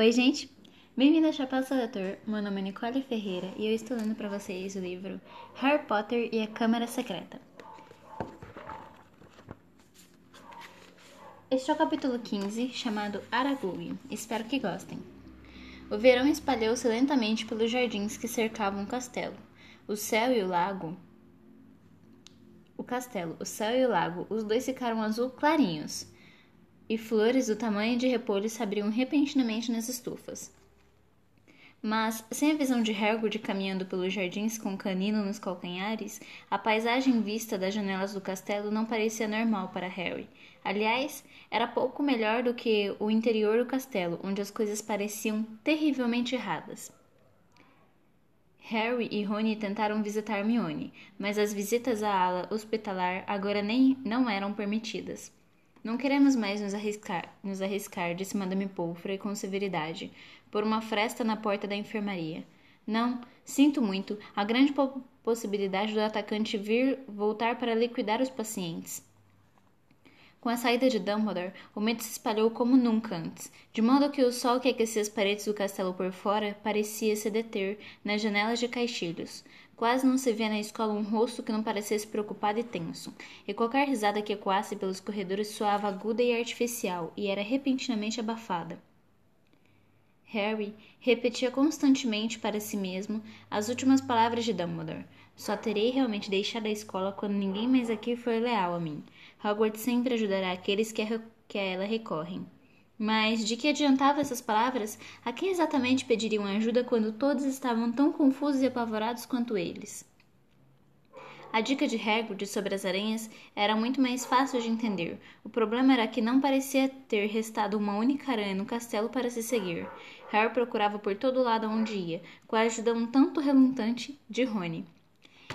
Oi, gente! Bem-vindo ao Chapéu Seletor. Meu nome é Nicole Ferreira e eu estou lendo para vocês o livro Harry Potter e a Câmara Secreta. Este é o capítulo 15, chamado Aragog. Espero que gostem. O verão espalhou-se lentamente pelos jardins que cercavam o castelo. O céu e o lago. O castelo, o céu e o lago, os dois ficaram azul clarinhos e flores do tamanho de repolhos se abriam repentinamente nas estufas. Mas, sem a visão de Hagrid caminhando pelos jardins com o canino nos calcanhares, a paisagem vista das janelas do castelo não parecia normal para Harry. Aliás, era pouco melhor do que o interior do castelo, onde as coisas pareciam terrivelmente erradas. Harry e Rony tentaram visitar Hermione, mas as visitas à ala hospitalar agora nem não eram permitidas. Não queremos mais nos arriscar, nos arriscar, disse Madame Pomfrey com severidade, por uma fresta na porta da enfermaria. Não, sinto muito, há grande po possibilidade do atacante vir voltar para liquidar os pacientes. Com a saída de Dumbledore, o medo se espalhou como nunca antes, de modo que o sol que aquecia as paredes do castelo por fora parecia se deter nas janelas de caixilhos. Quase não se via na escola um rosto que não parecesse preocupado e tenso, e qualquer risada que ecoasse pelos corredores soava aguda e artificial, e era repentinamente abafada. Harry repetia constantemente para si mesmo as últimas palavras de Dumbledore. Só terei realmente deixado a escola quando ninguém mais aqui for leal a mim. Hogwarts sempre ajudará aqueles que a, que a ela recorrem. Mas de que adiantava essas palavras? A quem exatamente pediriam ajuda quando todos estavam tão confusos e apavorados quanto eles? A dica de Hagrid sobre as aranhas era muito mais fácil de entender. O problema era que não parecia ter restado uma única aranha no castelo para se seguir. Harry procurava por todo lado onde ia, com a ajuda um tanto relutante de Rony.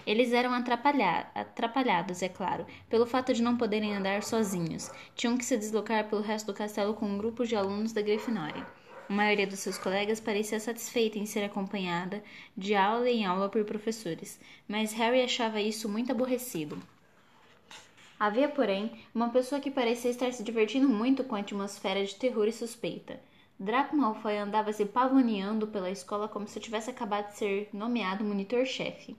Eles eram atrapalhados, é claro, pelo fato de não poderem andar sozinhos. Tinham que se deslocar pelo resto do castelo com um grupo de alunos da Grifinória. A maioria dos seus colegas parecia satisfeita em ser acompanhada de aula em aula por professores, mas Harry achava isso muito aborrecido. Havia, porém, uma pessoa que parecia estar se divertindo muito com a atmosfera de terror e suspeita. Draco Malfoy andava se pavoneando pela escola como se tivesse acabado de ser nomeado monitor-chefe.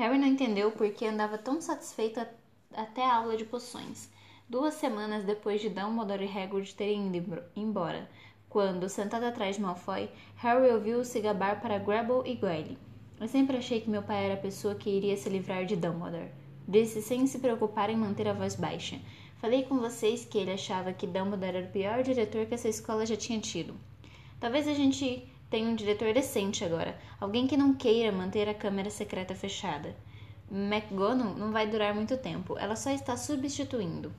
Harry não entendeu por que andava tão satisfeito até a aula de poções, duas semanas depois de Dumbledore e Hagrid terem ido embora, quando, sentado atrás de Malfoy, Harry ouviu-o se gabar para Grabble e Goyle. Eu sempre achei que meu pai era a pessoa que iria se livrar de Dumbledore. Disse sem se preocupar em manter a voz baixa. Falei com vocês que ele achava que Dumbledore era o pior diretor que essa escola já tinha tido. Talvez a gente tem um diretor decente agora, alguém que não queira manter a câmera secreta fechada. McGonagall não vai durar muito tempo, ela só está substituindo.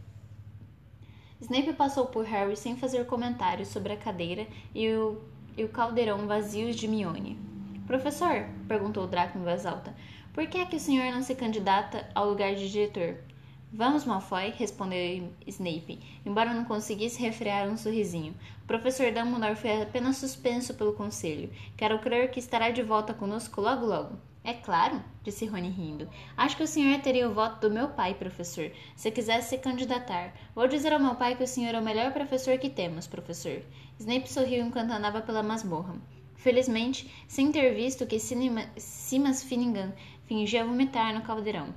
Snape passou por Harry sem fazer comentários sobre a cadeira e o, e o caldeirão vazios de Mione. Professor, perguntou Draco em voz alta, por que é que o senhor não se candidata ao lugar de diretor? Vamos, Malfoy, respondeu Snape, embora não conseguisse refrear um sorrisinho. O professor Dumbledore foi apenas suspenso pelo conselho. Quero crer que estará de volta conosco logo logo. É claro, disse Rony rindo. Acho que o senhor teria o voto do meu pai, professor, se quisesse se candidatar. Vou dizer ao meu pai que o senhor é o melhor professor que temos, professor. Snape sorriu enquanto andava pela masmorra. Felizmente, sem ter visto que Simas Finnegan fingia vomitar no caldeirão.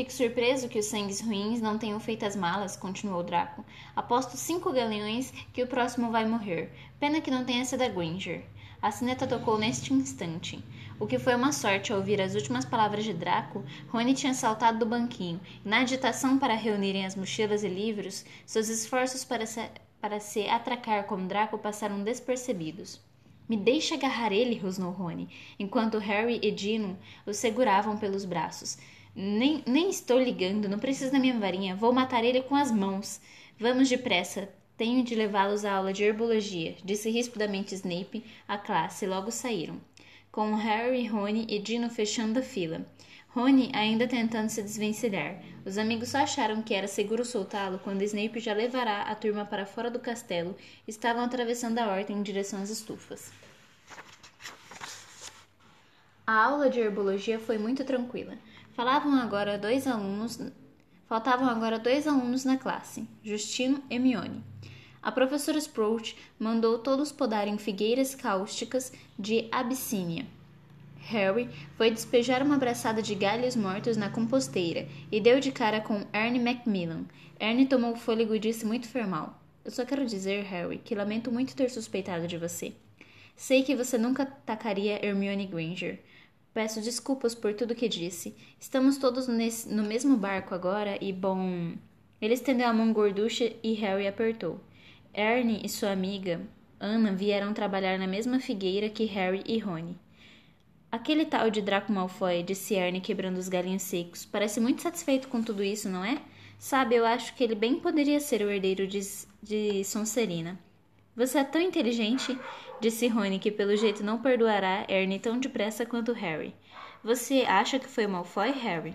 Fico surpreso que os sangues ruins não tenham feito as malas, continuou Draco. Aposto cinco galeões que o próximo vai morrer. Pena que não tenha sido a Granger. A sineta tocou neste instante. O que foi uma sorte ao ouvir as últimas palavras de Draco, Rony tinha saltado do banquinho, e na agitação para reunirem as mochilas e livros, seus esforços para se, para se atracar com Draco passaram despercebidos. Me deixe agarrar ele, rosnou Rony, enquanto Harry e Dino o seguravam pelos braços. Nem, nem estou ligando, não preciso da minha varinha. Vou matar ele com as mãos. Vamos depressa. Tenho de levá-los à aula de herbologia, disse rispidamente Snape à classe, e logo saíram. Com Harry, Rony e Dino fechando a fila. Rony ainda tentando se desvencilhar. Os amigos só acharam que era seguro soltá-lo quando Snape já levará a turma para fora do castelo e estavam atravessando a horta em direção às estufas. A aula de herbologia foi muito tranquila. Falavam agora dois alunos, faltavam agora dois alunos na classe, Justino e Mione. A professora Sprout mandou todos podarem figueiras cáusticas de Abissínia. Harry foi despejar uma braçada de galhos mortos na composteira e deu de cara com Ernie Macmillan. Ernie tomou fôlego e disse muito formal: Eu só quero dizer, Harry, que lamento muito ter suspeitado de você. Sei que você nunca atacaria Hermione Granger. Peço desculpas por tudo que disse. Estamos todos nesse, no mesmo barco agora e, bom. Ele estendeu a mão gorducha e Harry apertou. Ernie e sua amiga, Anna, vieram trabalhar na mesma figueira que Harry e Rony. Aquele tal de Draco Malfoy, disse Ernie quebrando os galinhos secos, parece muito satisfeito com tudo isso, não é? Sabe, eu acho que ele bem poderia ser o herdeiro de, de Sonserina. Você é tão inteligente, disse Rony, que pelo jeito não perdoará Ernie tão depressa quanto Harry. Você acha que foi Malfoy, Harry?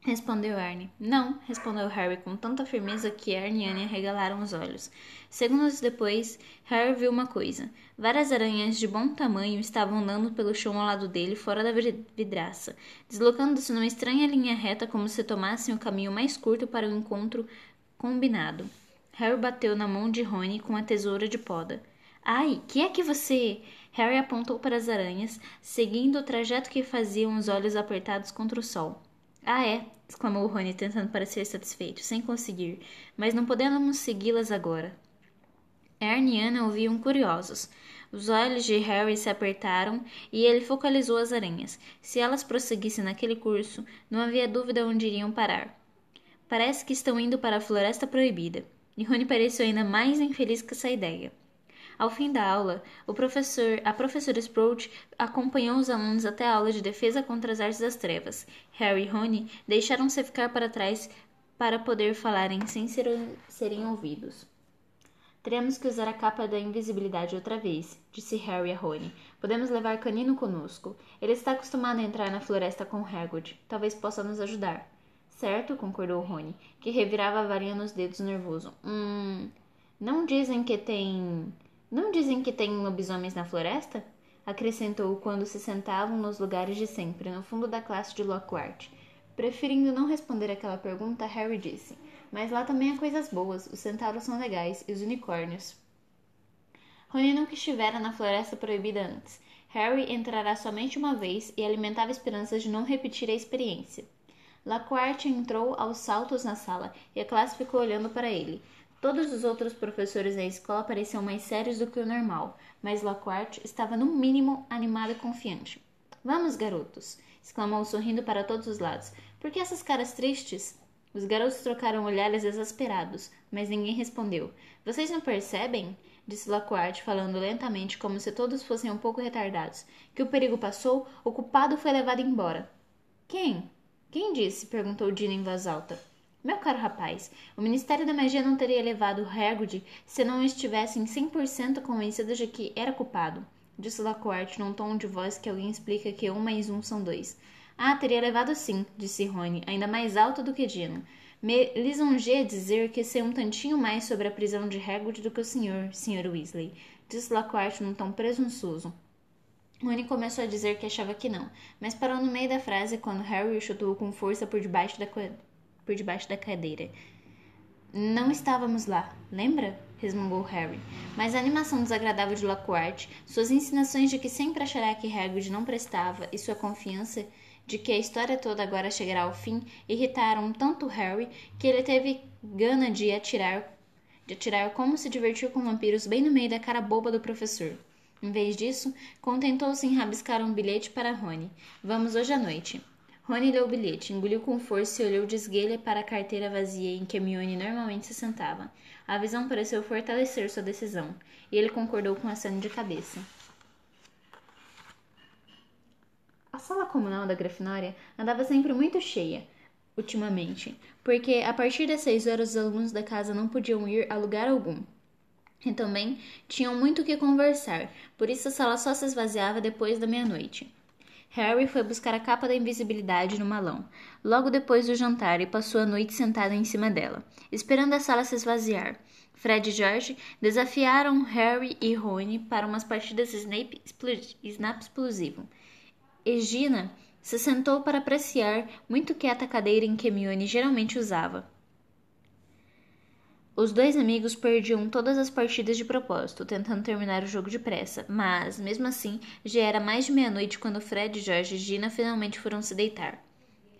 Respondeu Ernie. Não, respondeu Harry com tanta firmeza que Ernie e Anne arregalaram os olhos. Segundos depois, Harry viu uma coisa. Várias aranhas de bom tamanho estavam andando pelo chão ao lado dele, fora da vidraça, deslocando-se numa estranha linha reta como se tomassem o caminho mais curto para o encontro combinado. Harry bateu na mão de Rony com a tesoura de poda. Ai, que é que você... Harry apontou para as aranhas, seguindo o trajeto que faziam os olhos apertados contra o sol. Ah, é! exclamou Rony, tentando parecer satisfeito, sem conseguir. Mas não podemos segui-las agora. Ernie e Anna ouviam curiosos. Os olhos de Harry se apertaram e ele focalizou as aranhas. Se elas prosseguissem naquele curso, não havia dúvida onde iriam parar. Parece que estão indo para a Floresta Proibida. E Rony pareceu ainda mais infeliz com essa ideia. Ao fim da aula, professor, a professora Sprout acompanhou os alunos até a aula de defesa contra as artes das trevas. Harry e Rony deixaram-se ficar para trás para poder falarem sem ser, serem ouvidos. Teremos que usar a capa da invisibilidade outra vez, disse Harry a Rony. Podemos levar Canino conosco. Ele está acostumado a entrar na floresta com Hagrid. Talvez possa nos ajudar. Certo, concordou Rony, que revirava a varinha nos dedos nervoso. Hum. Não dizem que tem. Não dizem que tem lobisomens na floresta? Acrescentou quando se sentavam nos lugares de sempre, no fundo da classe de Lockhart. Preferindo não responder aquela pergunta, Harry disse: Mas lá também há coisas boas, os centauros são legais e os unicórnios. Rony nunca estivera na floresta proibida antes. Harry entrará somente uma vez e alimentava esperanças de não repetir a experiência. Lockhart entrou aos saltos na sala e a classe ficou olhando para ele. Todos os outros professores da escola pareciam mais sérios do que o normal, mas Lockhart estava no mínimo animado e confiante. Vamos, garotos! exclamou sorrindo para todos os lados. Por que essas caras tristes? Os garotos trocaram olhares exasperados, mas ninguém respondeu. Vocês não percebem? disse Lockhart, falando lentamente, como se todos fossem um pouco retardados. Que o perigo passou, o culpado foi levado embora. Quem? Quem disse? perguntou Dina em voz alta. Meu caro rapaz, o Ministério da Magia não teria levado Hagrid se não estivessem 100% convencidos de que era culpado, disse Lockhart num tom de voz que alguém explica que um mais um são dois. Ah, teria levado sim, disse Rony, ainda mais alto do que Dino. Me lisonjeia dizer que sei um tantinho mais sobre a prisão de Hagrid do que o senhor, Sr. Weasley, disse Lockhart num tom presunçoso. Rony começou a dizer que achava que não, mas parou no meio da frase quando Harry o chutou com força por debaixo da por debaixo da cadeira. Não estávamos lá, lembra? resmungou Harry. Mas a animação desagradável de Lockhart, suas insinuações de que sempre achará que Hagrid não prestava e sua confiança de que a história toda agora chegará ao fim irritaram tanto Harry que ele teve gana de atirar, de atirar como se divertir com vampiros bem no meio da cara boba do professor. Em vez disso, contentou-se em rabiscar um bilhete para Rony. Vamos hoje à noite. Rony leu o bilhete, engoliu com força e olhou de esguelha para a carteira vazia em que Hermione normalmente se sentava. A visão pareceu fortalecer sua decisão, e ele concordou com a cena de cabeça. A sala comunal da Grifinória andava sempre muito cheia, ultimamente, porque a partir das seis horas os alunos da casa não podiam ir a lugar algum. E também tinham muito o que conversar, por isso a sala só se esvaziava depois da meia-noite. Harry foi buscar a capa da invisibilidade no malão, logo depois do jantar, e passou a noite sentado em cima dela, esperando a sala se esvaziar. Fred e George desafiaram Harry e Rony para umas partidas Snape Snap explosivo. Egina se sentou para apreciar muito quieta a cadeira em que Hermione geralmente usava. Os dois amigos perdiam todas as partidas de propósito, tentando terminar o jogo depressa, mas, mesmo assim, já era mais de meia-noite quando Fred, George e Gina finalmente foram se deitar.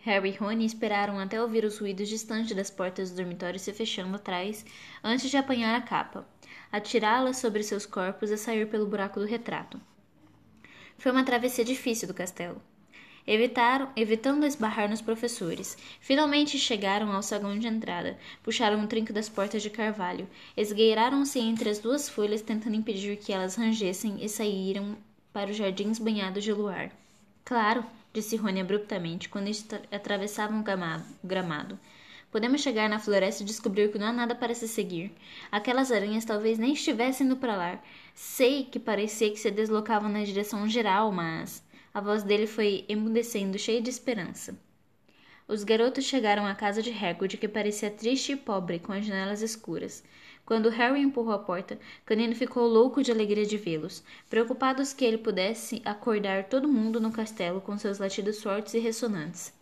Harry e Rony esperaram até ouvir os ruídos distantes das portas do dormitório se fechando atrás, antes de apanhar a capa, atirá-la sobre seus corpos e sair pelo buraco do retrato. Foi uma travessia difícil do castelo. Evitaram, evitando esbarrar nos professores. Finalmente chegaram ao saguão de entrada. Puxaram o trinco das portas de carvalho. Esgueiraram-se entre as duas folhas, tentando impedir que elas rangessem, e saíram para os jardins banhados de luar. Claro, disse Rony abruptamente, quando atravessavam o gramado. Podemos chegar na floresta e descobrir que não há nada para se seguir. Aquelas aranhas talvez nem estivessem indo para lá. Sei que parecia que se deslocavam na direção geral, mas. A voz dele foi emudecendo, cheia de esperança. Os garotos chegaram à casa de Hagrid, que parecia triste e pobre, com as janelas escuras. Quando Harry empurrou a porta, Canino ficou louco de alegria de vê-los, preocupados que ele pudesse acordar todo mundo no castelo com seus latidos fortes e ressonantes.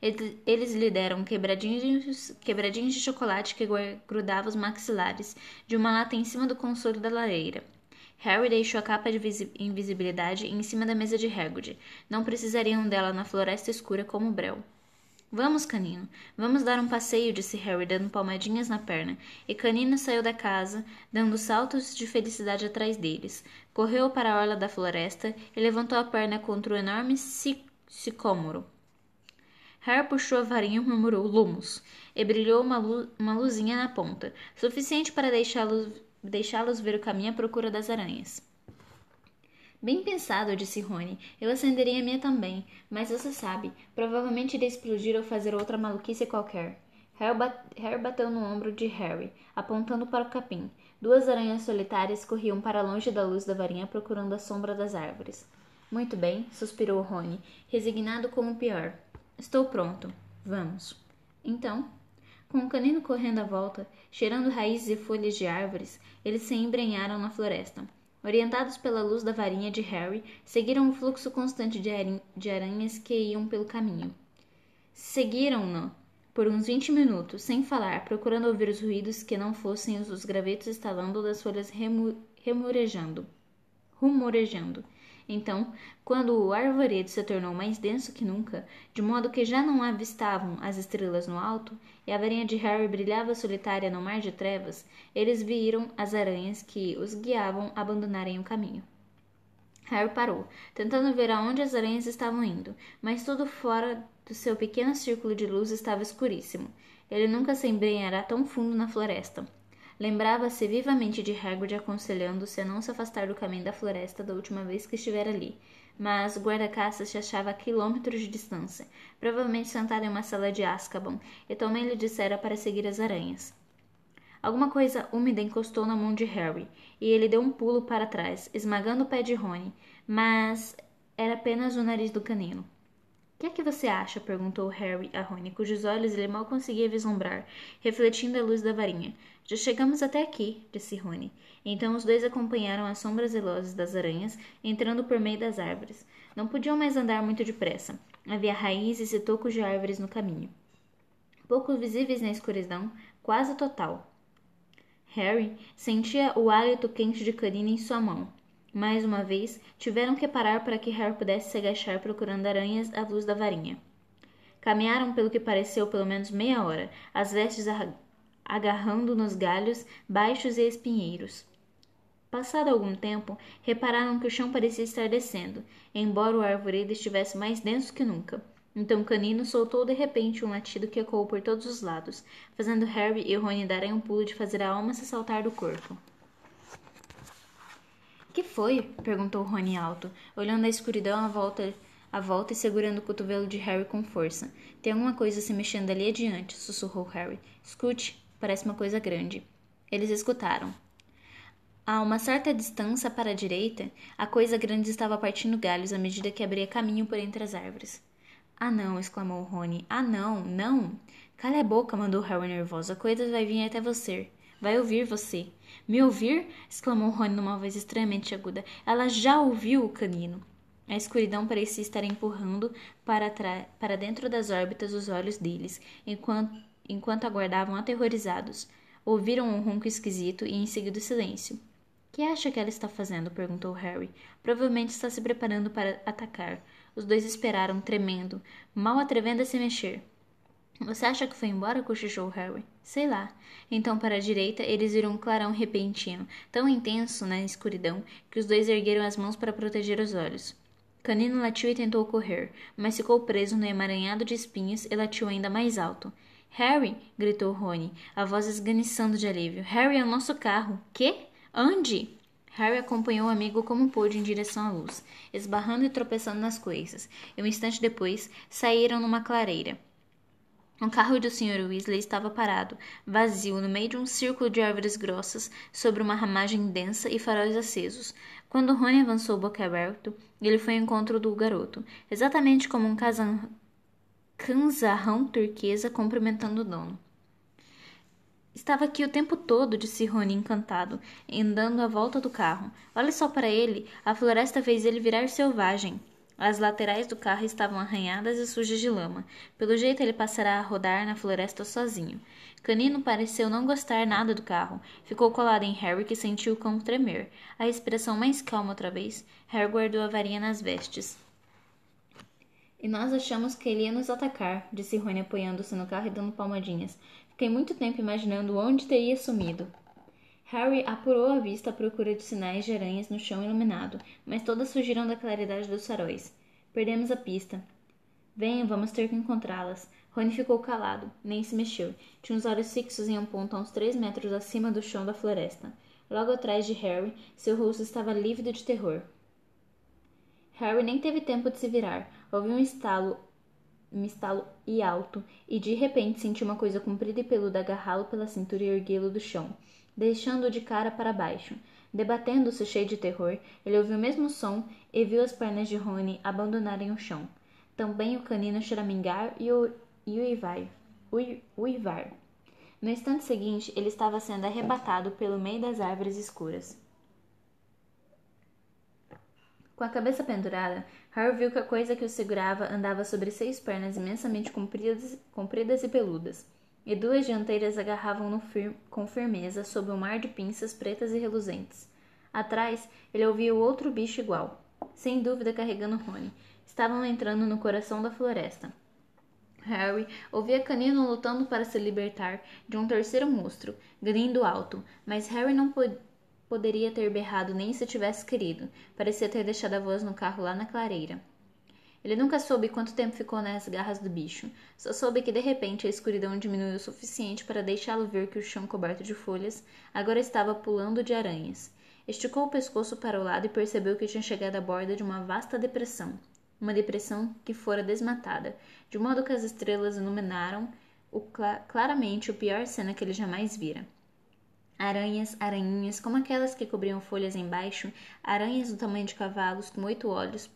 Eles lhe deram quebradinhos, quebradinhos de chocolate que grudavam os maxilares de uma lata em cima do consolo da lareira. Harry deixou a capa de invisibilidade em cima da mesa de Hagrid. Não precisariam dela na floresta escura como Brel. Vamos, Canino. Vamos dar um passeio, disse Harry, dando palmadinhas na perna. E Canino saiu da casa, dando saltos de felicidade atrás deles. Correu para a orla da floresta e levantou a perna contra o enorme sicômoro. Harry puxou a varinha e murmurou Lumos, e brilhou uma, lu uma luzinha na ponta, suficiente para deixá-los deixá-los ver o caminho à procura das aranhas. Bem pensado, disse Rony. Eu acenderia a minha também, mas você sabe, provavelmente iria explodir ou fazer outra maluquice qualquer. Harry, bat Harry bateu no ombro de Harry, apontando para o capim. Duas aranhas solitárias corriam para longe da luz da varinha procurando a sombra das árvores. Muito bem, suspirou Rony, resignado com o pior. Estou pronto. Vamos. Então, com o canino correndo à volta, cheirando raízes e folhas de árvores, eles se embrenharam na floresta. Orientados pela luz da varinha de Harry, seguiram o fluxo constante de, aranhas que iam pelo caminho. Seguiram-no por uns vinte minutos, sem falar, procurando ouvir os ruídos que não fossem os dos gravetos estalando ou das folhas remu remurejando. Rumorejando. Então, quando o arvoredo se tornou mais denso que nunca, de modo que já não avistavam as estrelas no alto, e a varinha de Harry brilhava solitária no mar de trevas, eles viram as aranhas que os guiavam abandonarem o caminho. Harry parou, tentando ver aonde as aranhas estavam indo, mas tudo fora do seu pequeno círculo de luz estava escuríssimo. Ele nunca se embrenhará tão fundo na floresta. Lembrava-se vivamente de Hagrid aconselhando-se a não se afastar do caminho da floresta da última vez que estivera ali, mas o guarda-caças se achava a quilômetros de distância, provavelmente sentado em uma sala de Azkaban, e também lhe dissera para seguir as aranhas. Alguma coisa úmida encostou na mão de Harry, e ele deu um pulo para trás, esmagando o pé de Rony, mas era apenas o nariz do canino que é que você acha? perguntou Harry a Rony, cujos olhos ele mal conseguia vislumbrar, refletindo a luz da varinha. Já chegamos até aqui, disse Rony. Então os dois acompanharam as sombras zelosas das aranhas, entrando por meio das árvores. Não podiam mais andar muito depressa. Havia raízes e tocos de árvores no caminho. Pouco visíveis na escuridão, quase total. Harry sentia o hálito quente de Carina em sua mão, mais uma vez, tiveram que parar para que Harry pudesse se agachar procurando aranhas à luz da varinha. Caminharam pelo que pareceu pelo menos meia hora, as vestes agarrando nos galhos baixos e espinheiros. Passado algum tempo, repararam que o chão parecia estar descendo, embora o arvoredo estivesse mais denso que nunca. Então Canino soltou de repente um latido que ecoou por todos os lados, fazendo Harry e Rony darem um pulo de fazer a alma se saltar do corpo. Que foi? perguntou Rony alto, olhando a escuridão à volta, à volta e segurando o cotovelo de Harry com força. Tem alguma coisa se mexendo ali adiante, sussurrou Harry. Escute, parece uma coisa grande. Eles escutaram. A uma certa distância para a direita, a coisa grande estava partindo galhos à medida que abria caminho por entre as árvores. Ah, não! exclamou Rony. Ah, não! Não! Cale a boca! mandou Harry nervoso. A coisa vai vir até você. Vai ouvir você. Me ouvir? exclamou Rony numa voz estranhamente aguda. Ela já ouviu o canino. A escuridão parecia estar empurrando para, para dentro das órbitas os olhos deles, enquanto, enquanto aguardavam aterrorizados. Ouviram um ronco esquisito e em seguida o silêncio. Que acha que ela está fazendo? perguntou Harry. Provavelmente está se preparando para atacar. Os dois esperaram, tremendo, mal atrevendo a se mexer. Você acha que foi embora? cochichou Harry. Sei lá. Então, para a direita, eles viram um clarão repentino, tão intenso na escuridão, que os dois ergueram as mãos para proteger os olhos. Canino latiu e tentou correr, mas ficou preso no emaranhado de espinhos e latiu ainda mais alto. Harry! gritou Rony, a voz esganiçando de alívio. Harry é o nosso carro. Que? Ande! Harry acompanhou o amigo como pôde em direção à luz, esbarrando e tropeçando nas coisas, e um instante depois saíram numa clareira. O carro do Sr. Weasley estava parado, vazio, no meio de um círculo de árvores grossas, sobre uma ramagem densa e faróis acesos. Quando Rony avançou boca aberto, ele foi ao encontro do garoto, exatamente como um canzarrão turquesa cumprimentando o dono. Estava aqui o tempo todo, disse Rony encantado, andando à volta do carro. Olhe só para ele, a floresta fez ele virar selvagem. As laterais do carro estavam arranhadas e sujas de lama. Pelo jeito ele passará a rodar na floresta sozinho. Canino pareceu não gostar nada do carro. Ficou colado em Harry, que sentiu o cão tremer. A respiração mais calma outra vez. Harry guardou a varinha nas vestes. E nós achamos que ele ia nos atacar, disse Rony apoiando-se no carro e dando palmadinhas. Fiquei muito tempo imaginando onde teria sumido. Harry apurou a vista à procura de sinais de aranhas no chão iluminado, mas todas fugiram da claridade dos faróis. Perdemos a pista. Venham, vamos ter que encontrá-las. Rony ficou calado, nem se mexeu. Tinha os olhos fixos em um ponto a uns três metros acima do chão da floresta. Logo atrás de Harry, seu rosto estava lívido de terror. Harry nem teve tempo de se virar. Ouviu um estalo um estalo e alto, e de repente sentiu uma coisa comprida e peluda agarrá-lo pela cintura e erguê-lo do chão, deixando-o de cara para baixo. Debatendo-se cheio de terror, ele ouviu o mesmo som e viu as pernas de Rony abandonarem o chão. Também o canino choramingar e o, e uivar, uivar. No instante seguinte, ele estava sendo arrebatado pelo meio das árvores escuras. Com a cabeça pendurada, Harry viu que a coisa que o segurava andava sobre seis pernas imensamente compridas, compridas e peludas, e duas dianteiras agarravam-no fir com firmeza sob um mar de pinças pretas e reluzentes. Atrás, ele ouvia outro bicho igual, sem dúvida carregando Rony. Estavam entrando no coração da floresta. Harry ouvia Canino lutando para se libertar de um terceiro monstro, grito alto, mas Harry não podia poderia ter berrado nem se tivesse querido. Parecia ter deixado a voz no carro lá na clareira. Ele nunca soube quanto tempo ficou nas garras do bicho. Só soube que de repente a escuridão diminuiu o suficiente para deixá-lo ver que o chão coberto de folhas agora estava pulando de aranhas. Esticou o pescoço para o lado e percebeu que tinha chegado à borda de uma vasta depressão. Uma depressão que fora desmatada, de modo que as estrelas iluminaram o cl claramente o pior cena que ele jamais vira. Aranhas, aranhinhas, como aquelas que cobriam folhas embaixo, aranhas do tamanho de cavalos, com oito olhos,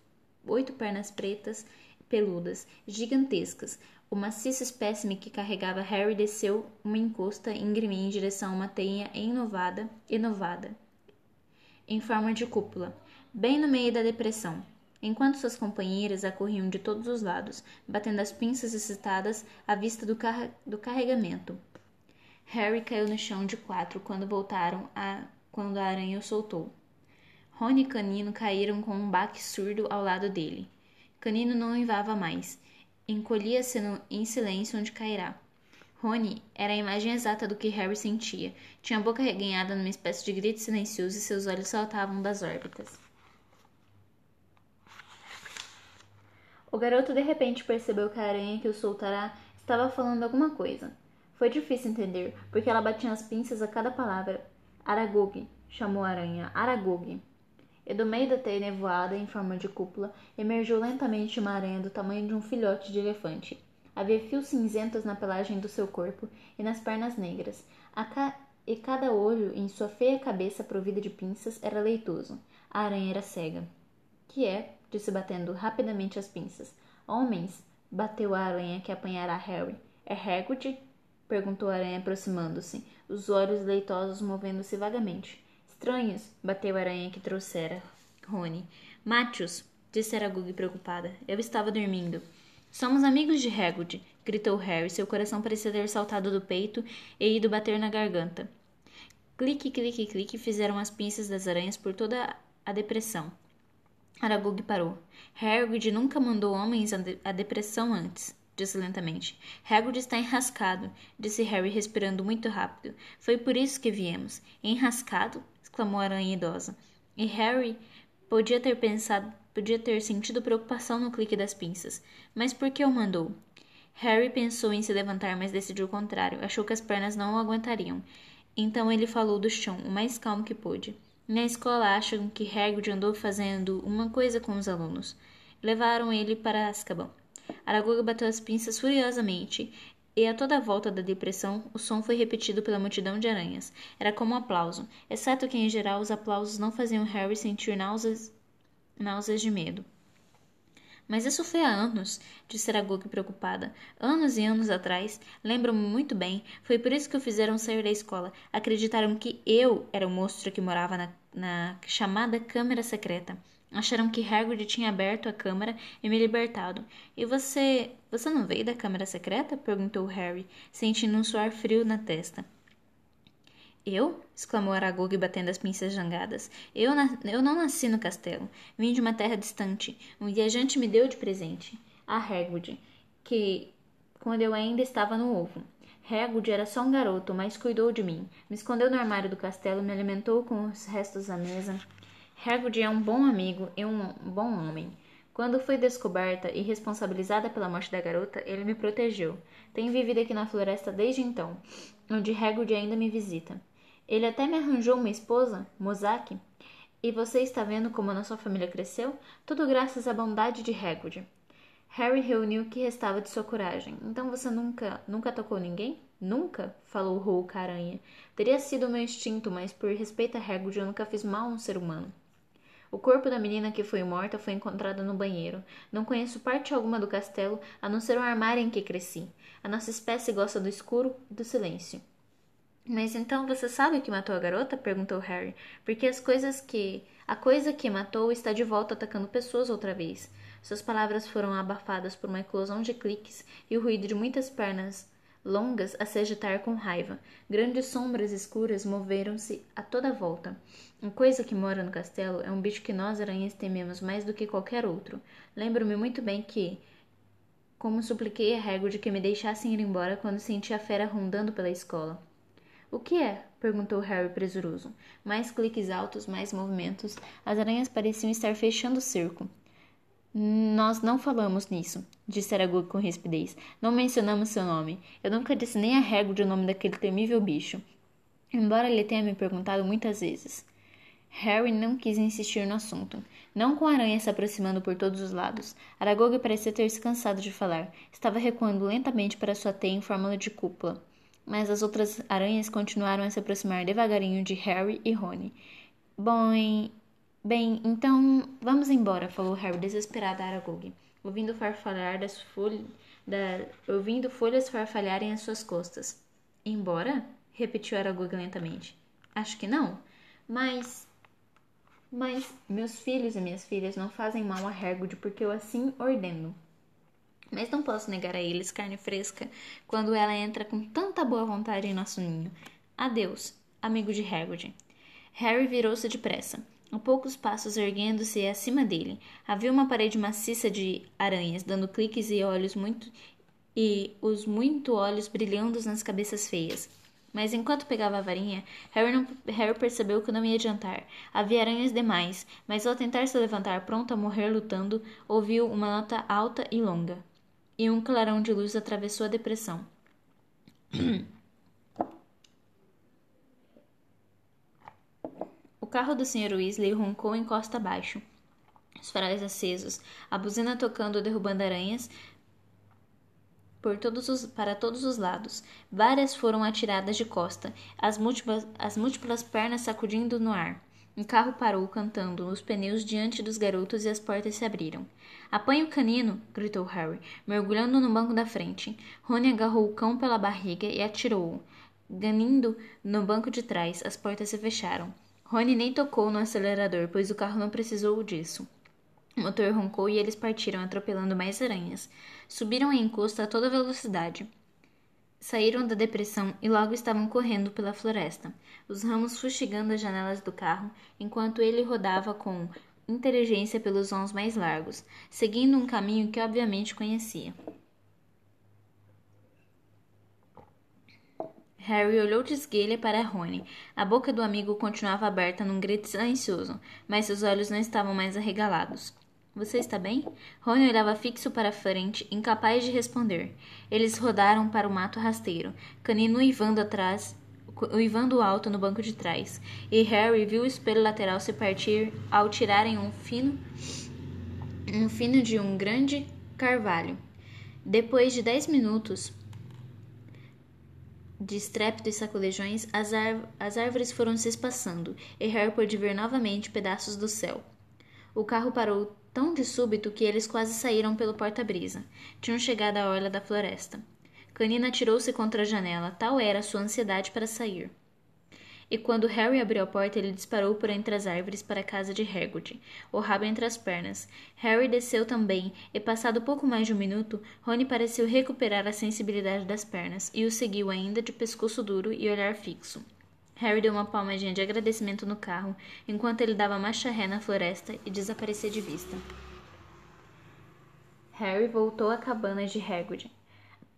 oito pernas pretas, peludas, gigantescas. O maciço espécime que carregava Harry desceu uma encosta íngreme em direção a uma teia enovada, enovada, em forma de cúpula, bem no meio da depressão. Enquanto suas companheiras a corriam de todos os lados, batendo as pinças excitadas à vista do, car do carregamento. Harry caiu no chão de quatro quando voltaram a quando a aranha o soltou. Rony e Canino caíram com um baque surdo ao lado dele. Canino não uivava mais. Encolhia-se em silêncio onde cairá. Rony era a imagem exata do que Harry sentia. Tinha a boca reganhada numa espécie de grito silencioso e seus olhos saltavam das órbitas. O garoto de repente percebeu que a aranha que o soltará estava falando alguma coisa. Foi difícil entender, porque ela batia as pinças a cada palavra. Aragog, chamou a aranha. Aragog. E do meio da teia nevoada, em forma de cúpula, emergiu lentamente uma aranha do tamanho de um filhote de elefante. Havia fios cinzentos na pelagem do seu corpo e nas pernas negras, ca... e cada olho em sua feia cabeça provida de pinças era leitoso. A aranha era cega. Que é? disse batendo rapidamente as pinças. Homens! bateu a aranha que apanhara Harry. É Hagrid? perguntou a aranha aproximando-se, os olhos leitosos movendo-se vagamente. Estranhos, bateu a aranha que trouxera Rony. Matius, disse Aragog preocupada. Eu estava dormindo. Somos amigos de Hagrid. gritou Harry. Seu coração parecia ter saltado do peito e ido bater na garganta. Clique, clique, clique fizeram as pinças das aranhas por toda a depressão. Aragog parou. Hagrid nunca mandou homens à depressão antes disse lentamente. Hagrid está enrascado, disse Harry respirando muito rápido. Foi por isso que viemos. Enrascado? Exclamou a aranha idosa. E Harry podia ter pensado, podia ter sentido preocupação no clique das pinças. Mas por que o mandou? Harry pensou em se levantar, mas decidiu o contrário. Achou que as pernas não o aguentariam. Então ele falou do chão, o mais calmo que pôde. Na escola acham que Hagrid andou fazendo uma coisa com os alunos. Levaram ele para Azkaban. Aragog bateu as pinças furiosamente, e a toda a volta da depressão o som foi repetido pela multidão de aranhas. Era como um aplauso, exceto que em geral os aplausos não faziam Harry sentir náuseas, náuseas de medo. Mas isso foi há anos, disse Aragog preocupada. Anos e anos atrás, lembro-me muito bem, foi por isso que o fizeram sair da escola. Acreditaram que eu era o monstro que morava na, na chamada Câmara Secreta. Acharam que Hagrid tinha aberto a câmara e me libertado. E você. Você não veio da câmara secreta? perguntou Harry, sentindo um suor frio na testa. Eu? exclamou Aragog batendo as pinças jangadas. Eu, na... eu não nasci no castelo. Vim de uma terra distante. Um viajante me deu de presente. A Hagrid, que. quando eu ainda estava no ovo. Hagrid era só um garoto, mas cuidou de mim. Me escondeu no armário do castelo, me alimentou com os restos da mesa. Hagrid é um bom amigo e um bom homem. Quando fui descoberta e responsabilizada pela morte da garota, ele me protegeu. Tenho vivido aqui na floresta desde então, onde Hagrid ainda me visita. Ele até me arranjou uma esposa, Mozak. E você está vendo como a nossa família cresceu? Tudo graças à bondade de Hagrid. Harry reuniu o que restava de sua coragem. Então você nunca, nunca tocou ninguém? Nunca? Falou Hulk Aranha. Teria sido meu instinto, mas por respeito a Hagrid eu nunca fiz mal a um ser humano. O corpo da menina que foi morta foi encontrado no banheiro. Não conheço parte alguma do castelo, a não ser o armário em que cresci. A nossa espécie gosta do escuro e do silêncio. Mas então você sabe o que matou a garota? perguntou Harry. Porque as coisas que. A coisa que matou está de volta atacando pessoas outra vez. Suas palavras foram abafadas por uma eclosão de cliques e o ruído de muitas pernas longas a se agitar com raiva. Grandes sombras escuras moveram-se a toda volta. Uma coisa que mora no castelo é um bicho que nós aranhas tememos mais do que qualquer outro. Lembro-me muito bem que, como supliquei a Hagrid que me deixassem ir embora quando senti a fera rondando pela escola. O que é? perguntou Harry presuroso. Mais cliques altos, mais movimentos. As aranhas pareciam estar fechando o cerco. Nós não falamos nisso, disse Aragog com rispidez. Não mencionamos seu nome. Eu nunca disse nem a Hagrid o nome daquele temível bicho. Embora ele tenha me perguntado muitas vezes. Harry não quis insistir no assunto. Não com a aranha se aproximando por todos os lados. Aragog parecia ter se cansado de falar. Estava recuando lentamente para sua teia em forma de cúpula. Mas as outras aranhas continuaram a se aproximar devagarinho de Harry e Rony. Bom, Bem, então vamos embora, falou Harry desesperado a Aragog, ouvindo farfalhar das folhas, da, ouvindo folhas farfalharem às suas costas. Embora? repetiu Aragog lentamente. Acho que não, mas mas meus filhos e minhas filhas não fazem mal a Hagrid porque eu assim ordeno. Mas não posso negar a eles carne fresca quando ela entra com tanta boa vontade em nosso ninho. Adeus, amigo de Hagrid. Harry virou-se depressa a poucos passos erguendo-se acima dele. Havia uma parede maciça de aranhas, dando cliques e olhos muito e os muito olhos brilhando nas cabeças feias. Mas enquanto pegava a varinha, Harry, não, Harry percebeu que não ia adiantar. Havia aranhas demais, mas ao tentar se levantar pronto a morrer lutando, ouviu uma nota alta e longa. E um clarão de luz atravessou a depressão. carro do Sr. Weasley roncou em costa abaixo. Os faróis acesos, a buzina tocando derrubando aranhas por todos os, para todos os lados. Várias foram atiradas de costa, as múltiplas, as múltiplas pernas sacudindo no ar. Um carro parou cantando nos pneus diante dos garotos e as portas se abriram. Apanhe o canino! gritou Harry, mergulhando no banco da frente. Rony agarrou o cão pela barriga e atirou-o. Ganindo no banco de trás, as portas se fecharam. Rony nem tocou no acelerador, pois o carro não precisou disso. O motor roncou e eles partiram atropelando mais aranhas. Subiram em encosto a toda velocidade. Saíram da depressão e logo estavam correndo pela floresta, os ramos fustigando as janelas do carro, enquanto ele rodava com inteligência pelos vãos mais largos, seguindo um caminho que obviamente conhecia. Harry olhou de esguelha para Rony. A boca do amigo continuava aberta num grito silencioso, mas seus olhos não estavam mais arregalados. Você está bem? Rony olhava fixo para a frente, incapaz de responder. Eles rodaram para o mato rasteiro, Canino uivando atrás, uivando alto no banco de trás, e Harry viu o espelho lateral se partir ao tirarem um fino, um fino de um grande carvalho. Depois de dez minutos, de estrépito e sacolejões, as, as árvores foram se espaçando, e Harry pôde ver novamente pedaços do céu. O carro parou tão de súbito que eles quase saíram pelo porta-brisa. Tinham chegado à orla da floresta. Canina atirou-se contra a janela, tal era sua ansiedade para sair e quando Harry abriu a porta, ele disparou por entre as árvores para a casa de Hagrid, o rabo entre as pernas. Harry desceu também, e passado pouco mais de um minuto, Rony pareceu recuperar a sensibilidade das pernas, e o seguiu ainda de pescoço duro e olhar fixo. Harry deu uma palmadinha de agradecimento no carro, enquanto ele dava marcha ré na floresta e desaparecia de vista. Harry voltou à cabana de Hagrid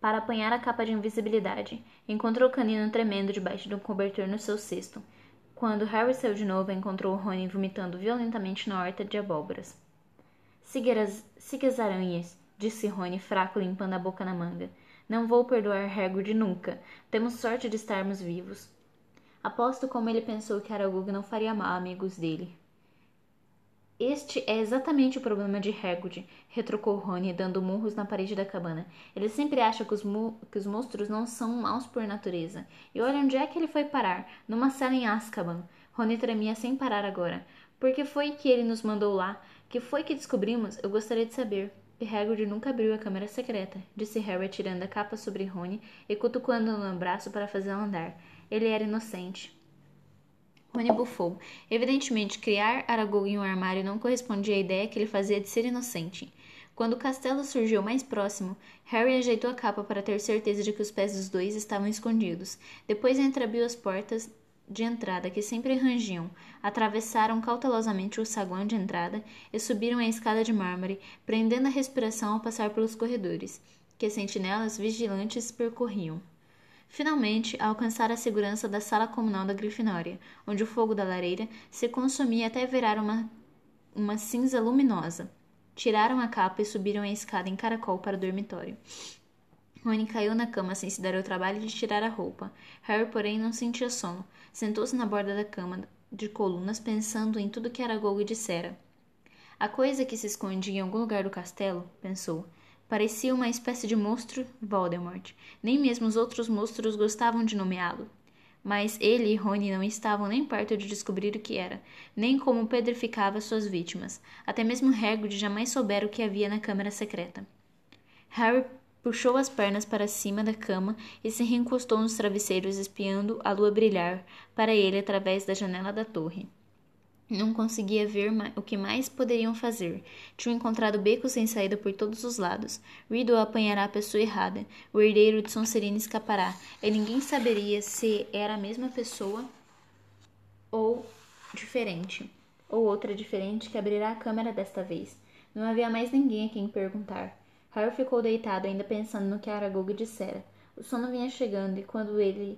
para apanhar a capa de invisibilidade. Encontrou o canino tremendo debaixo de um cobertor no seu cesto. Quando Harry saiu de novo, encontrou Rony vomitando violentamente na horta de abóboras. Siga as, siga as aranhas, disse Rony, fraco, limpando a boca na manga. Não vou perdoar Hagrid nunca. Temos sorte de estarmos vivos. Aposto como ele pensou que Aragog não faria mal a amigos dele. Este é exatamente o problema de Hagrid, retrucou Rony, dando murros na parede da cabana. Ele sempre acha que os, que os monstros não são maus por natureza. E olha onde é que ele foi parar, numa cela em Azkaban. Rony tremia sem parar agora. Por que foi que ele nos mandou lá? Que foi que descobrimos? Eu gostaria de saber. E Hagrid nunca abriu a câmara secreta, disse Harry tirando a capa sobre Rony e cutucando no braço para fazê-lo andar. Ele era inocente. Rony bufou. Evidentemente, criar Aragog em um armário não correspondia à ideia que ele fazia de ser inocente. Quando o castelo surgiu mais próximo, Harry ajeitou a capa para ter certeza de que os pés dos dois estavam escondidos. Depois entreabriu as portas de entrada que sempre rangiam, atravessaram cautelosamente o saguão de entrada e subiram a escada de mármore, prendendo a respiração ao passar pelos corredores, que sentinelas vigilantes percorriam. Finalmente, alcançaram a segurança da sala comunal da Grifinória, onde o fogo da lareira se consumia até virar uma, uma cinza luminosa. Tiraram a capa e subiram a escada em caracol para o dormitório. Rony caiu na cama sem se dar o trabalho de tirar a roupa. Harry, porém, não sentia sono. Sentou-se na borda da cama de colunas, pensando em tudo que Aragog dissera. A coisa que se escondia em algum lugar do castelo, pensou, Parecia uma espécie de monstro Voldemort. Nem mesmo os outros monstros gostavam de nomeá-lo. Mas ele e Rony não estavam nem perto de descobrir o que era, nem como pedrificava suas vítimas. Até mesmo Hagrid jamais soubera o que havia na câmara secreta. Harry puxou as pernas para cima da cama e se reencostou nos travesseiros espiando a lua brilhar para ele através da janela da torre. Não conseguia ver o que mais poderiam fazer. Tinham encontrado becos sem saída por todos os lados. Riddle apanhará a pessoa errada. O herdeiro de Sonserina escapará. E ninguém saberia se era a mesma pessoa ou diferente. Ou outra diferente que abrirá a câmera desta vez. Não havia mais ninguém a quem perguntar. Harry ficou deitado, ainda pensando no que Aragog dissera. O sono vinha chegando e quando ele...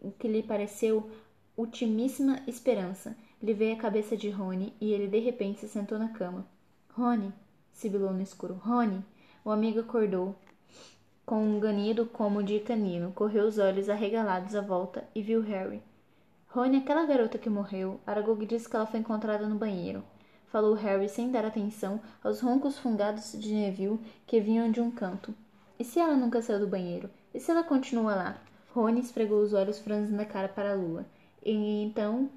O que lhe pareceu ultimíssima esperança lhe veio a cabeça de Rony e ele de repente se sentou na cama. Rony, sibilou no escuro. Rony! O amigo acordou com um ganido como de canino, correu os olhos arregalados à volta e viu Harry. Rony, aquela garota que morreu, Aragog disse que ela foi encontrada no banheiro. Falou Harry sem dar atenção aos roncos fungados de Neville que vinham de um canto. E se ela nunca saiu do banheiro? E se ela continua lá? Rony esfregou os olhos franzindo a cara para a lua. E então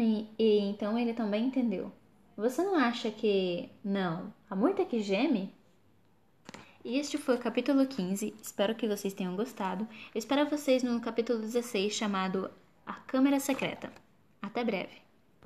e, e então ele também entendeu. Você não acha que. Não, há muita que geme? E este foi o capítulo 15. Espero que vocês tenham gostado. Eu espero vocês no capítulo 16 chamado A Câmera Secreta. Até breve.